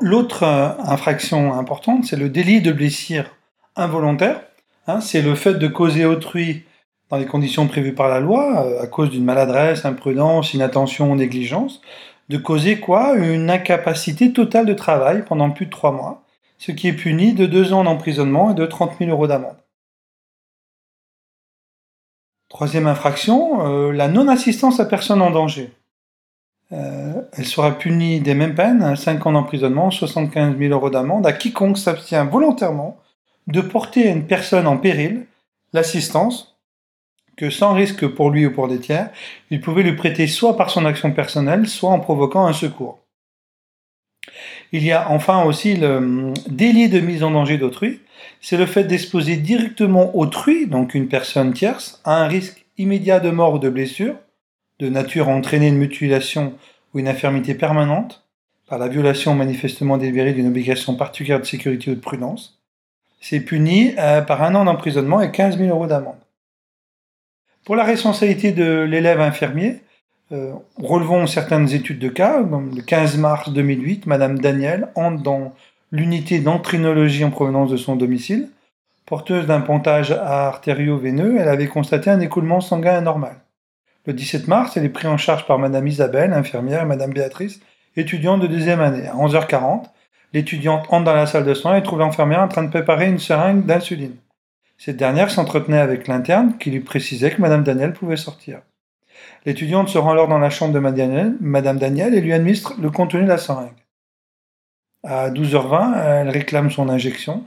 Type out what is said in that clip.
L'autre euh, infraction importante, c'est le délit de blessure involontaire. Hein, c'est le fait de causer autrui dans les conditions prévues par la loi, euh, à cause d'une maladresse, imprudence, inattention négligence, de causer quoi? Une incapacité totale de travail pendant plus de trois mois, ce qui est puni de deux ans d'emprisonnement et de 30 000 euros d'amende. Troisième infraction, euh, la non-assistance à personne en danger. Euh, elle sera punie des mêmes peines, 5 ans d'emprisonnement, 75 000 euros d'amende, à quiconque s'abstient volontairement de porter à une personne en péril l'assistance que sans risque pour lui ou pour des tiers, il pouvait lui prêter soit par son action personnelle, soit en provoquant un secours. Il y a enfin aussi le hum, délit de mise en danger d'autrui. C'est le fait d'exposer directement autrui, donc une personne tierce, à un risque immédiat de mort ou de blessure, de nature à entraîner une mutilation ou une infirmité permanente, par la violation manifestement délibérée d'une obligation particulière de sécurité ou de prudence. C'est puni euh, par un an d'emprisonnement et 15 000 euros d'amende. Pour la responsabilité de l'élève infirmier, euh, relevons certaines études de cas. Le 15 mars 2008, Madame Daniel entre dans l'unité d'entrinologie en provenance de son domicile. Porteuse d'un pontage artério-veineux, elle avait constaté un écoulement sanguin anormal. Le 17 mars, elle est prise en charge par Madame Isabelle, infirmière, et Madame Béatrice, étudiante de deuxième année. À 11h40, l'étudiante entre dans la salle de soins et trouve l'infirmière en train de préparer une seringue d'insuline. Cette dernière s'entretenait avec l'interne qui lui précisait que Madame Daniel pouvait sortir. L'étudiante se rend alors dans la chambre de Madame Daniel et lui administre le contenu de la seringue. À 12h20, elle réclame son injection.